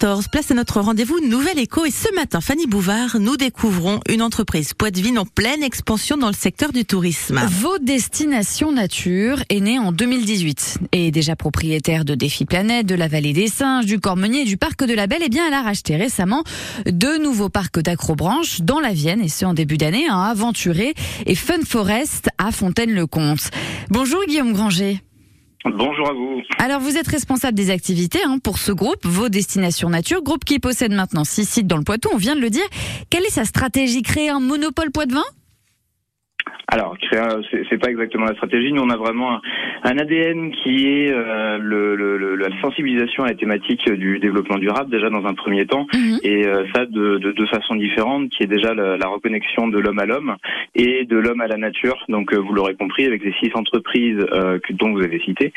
14, place à notre rendez-vous Nouvelle Éco et ce matin, Fanny Bouvard, nous découvrons une entreprise Poitevine en pleine expansion dans le secteur du tourisme. Vos destinations nature est née en 2018 et déjà propriétaire de Défi Planète, de la Vallée des Singes, du Cormenier du Parc de la Belle, et eh bien elle a racheté récemment deux nouveaux parcs d'acrobranche dans la Vienne et ce en début d'année, un Aventuré et Fun Forest à Fontaine-le-Comte. Bonjour Guillaume Granger. Bonjour à vous. Alors vous êtes responsable des activités hein, pour ce groupe, vos destinations nature, groupe qui possède maintenant six sites dans le Poitou, on vient de le dire. Quelle est sa stratégie Créer un monopole poids de vin alors, c'est pas exactement la stratégie. Nous, on a vraiment un, ADN qui est euh, le, la sensibilisation à la thématique du développement durable, déjà dans un premier temps, mhm. et euh, ça de, deux façons différentes, qui est déjà la, reconnexion de l'homme à l'homme et de l'homme à la nature. Donc, euh, vous l'aurez compris, avec les six entreprises que, dont vous avez citées,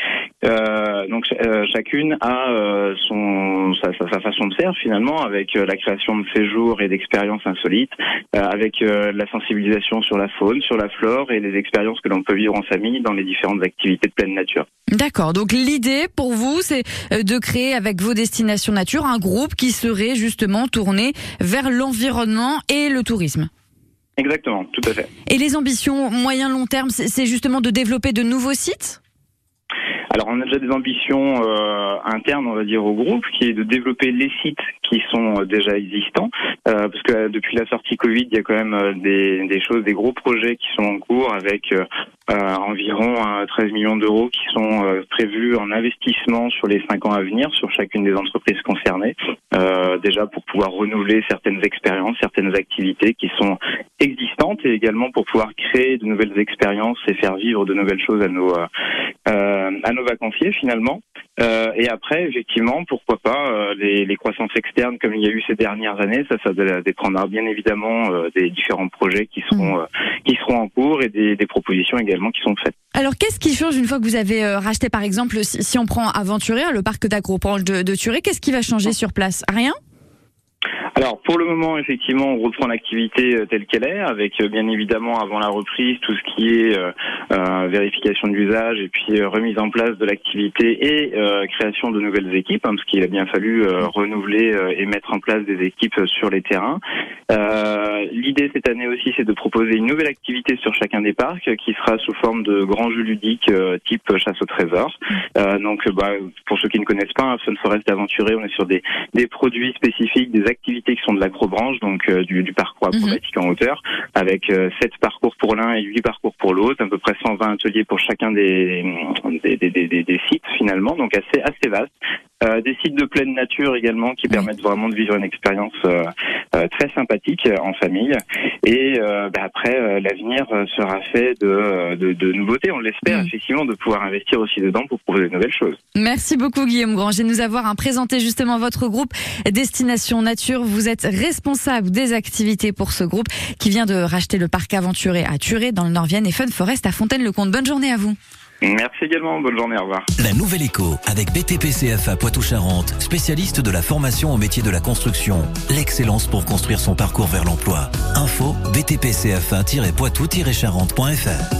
donc chacune a son sa, sa, façon de faire finalement, avec la création de séjours et d'expériences insolites, avec la sensibilisation sur la faune, sur la flore et les expériences que l'on peut vivre en famille dans les différentes activités de pleine nature. D'accord. Donc l'idée pour vous, c'est euh, de créer avec vos destinations nature un groupe qui serait justement tourné vers l'environnement et le tourisme. Exactement, tout à fait. Et les ambitions moyen long terme, c'est justement de développer de nouveaux sites? Alors on a déjà des ambitions euh, internes, on va dire, au groupe, qui est de développer les sites qui sont euh, déjà existants, euh, parce que depuis la sortie Covid, il y a quand même des, des choses, des gros projets qui sont en cours avec environ 13 millions d'euros qui sont prévus en investissement sur les 5 ans à venir sur chacune des entreprises concernées, déjà pour pouvoir renouveler certaines expériences, certaines activités qui sont existantes et également pour pouvoir créer de nouvelles expériences et faire vivre de nouvelles choses à nos à nos vacanciers finalement. Euh, et après, effectivement, pourquoi pas euh, les, les, croissances externes comme il y a eu ces dernières années, ça, ça dépendra bien évidemment euh, des différents projets qui seront mmh. qui seront en cours et des, des, propositions également qui sont faites. Alors, qu'est-ce qui change une fois que vous avez racheté, par exemple, si, on prend Aventuria, le parc d'agropranche de, de Turé, qu'est-ce qui va changer sur place? Rien? Alors pour le moment, effectivement, on reprend l'activité euh, telle qu'elle est, avec euh, bien évidemment avant la reprise tout ce qui est euh, vérification de l'usage et puis remise en place de l'activité et création de nouvelles équipes, hein, parce qu'il a bien fallu renouveler et mettre en place des équipes sur les terrains. L'idée cette année aussi, c'est de proposer une nouvelle activité sur chacun des parcs, qui sera sous forme de grands jeux ludiques type chasse au trésor. donc, bah, pour ceux qui ne connaissent pas, un Fun Forest Aventuré, on est sur des, des produits spécifiques, des activités qui sont de l'acrobranche, donc euh, du, du, parcours mhm. acrobatique en hauteur, avec euh, 7 parcours pour l'un et 8 parcours pour l'autre, à peu près 120 ateliers pour chacun des, des, des, des, des sites finalement, donc assez, assez vaste. Euh, des sites de pleine nature également qui permettent vraiment de vivre une expérience euh, euh, très sympathique en famille. Et bah, après, l'avenir sera fait de, de, de nouveautés, on l'espère, mm. effectivement, de pouvoir investir aussi dedans pour proposer de nouvelles choses. Merci beaucoup Guillaume Granger de nous avoir hein, présenté justement votre groupe Destination Nature. Vous êtes responsable des activités pour ce groupe qui vient de racheter le parc aventuré à Turé dans le Nord-Vienne et Fun Forest à Fontaine-le-Comte. Bonne journée à vous. Merci également, bonne journée, au revoir. La Nouvelle Éco avec BTPCFA Poitou-Charentes, spécialiste de la formation au métier de la construction. L'excellence pour construire son parcours vers l'emploi. Info BTPCFA-poitou-charentes.fr